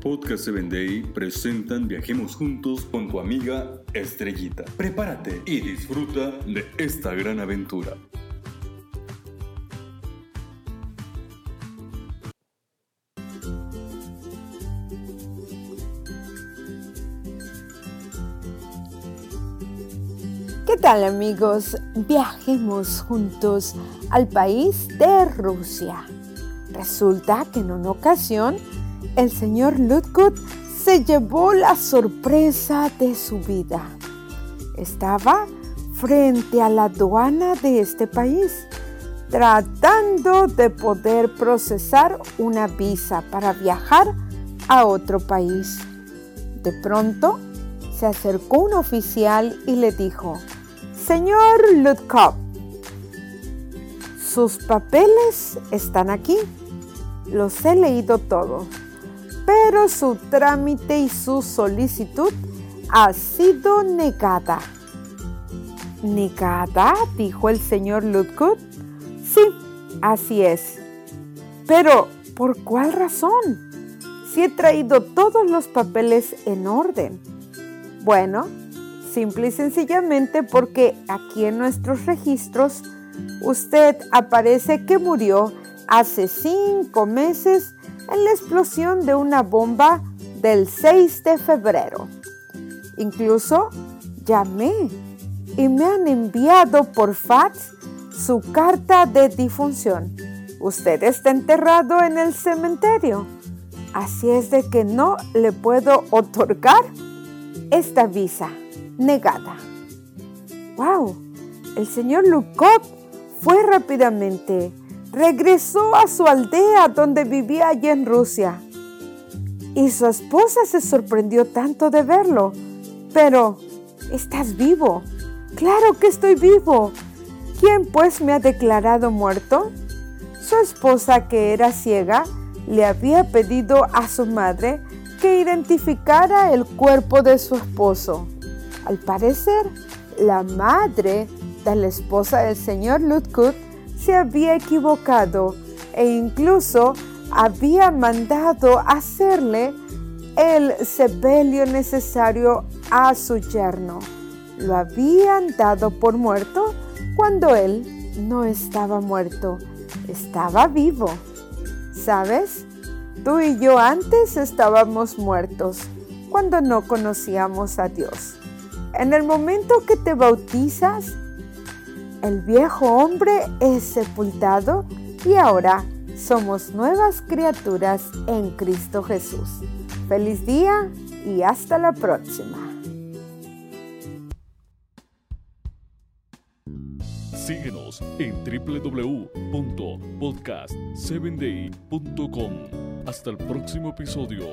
Podcast 7 Day presentan Viajemos Juntos con tu amiga Estrellita. Prepárate y disfruta de esta gran aventura. ¿Qué tal amigos? Viajemos juntos al país de Rusia. Resulta que en una ocasión el señor Ludgut se llevó la sorpresa de su vida. Estaba frente a la aduana de este país, tratando de poder procesar una visa para viajar a otro país. De pronto, se acercó un oficial y le dijo, Señor Ludkov, sus papeles están aquí. Los he leído todos pero su trámite y su solicitud ha sido negada. ¿Negada? dijo el señor Ludgut. Sí, así es. Pero, ¿por cuál razón? Si he traído todos los papeles en orden. Bueno, simple y sencillamente porque aquí en nuestros registros usted aparece que murió hace cinco meses en la explosión de una bomba del 6 de febrero. Incluso llamé y me han enviado por fax su carta de difunción. Usted está enterrado en el cementerio. Así es de que no le puedo otorgar esta visa negada. ¡Wow! El señor Lukov fue rápidamente regresó a su aldea donde vivía allí en Rusia. Y su esposa se sorprendió tanto de verlo. Pero, ¿estás vivo? Claro que estoy vivo. ¿Quién pues me ha declarado muerto? Su esposa, que era ciega, le había pedido a su madre que identificara el cuerpo de su esposo. Al parecer, la madre de la esposa del señor Ludkut se había equivocado e incluso había mandado hacerle el sepelio necesario a su yerno. Lo habían dado por muerto cuando él no estaba muerto, estaba vivo. ¿Sabes? Tú y yo antes estábamos muertos cuando no conocíamos a Dios. En el momento que te bautizas, el viejo hombre es sepultado y ahora somos nuevas criaturas en Cristo Jesús. Feliz día y hasta la próxima. Síguenos en www.podcast7day.com. Hasta el próximo episodio.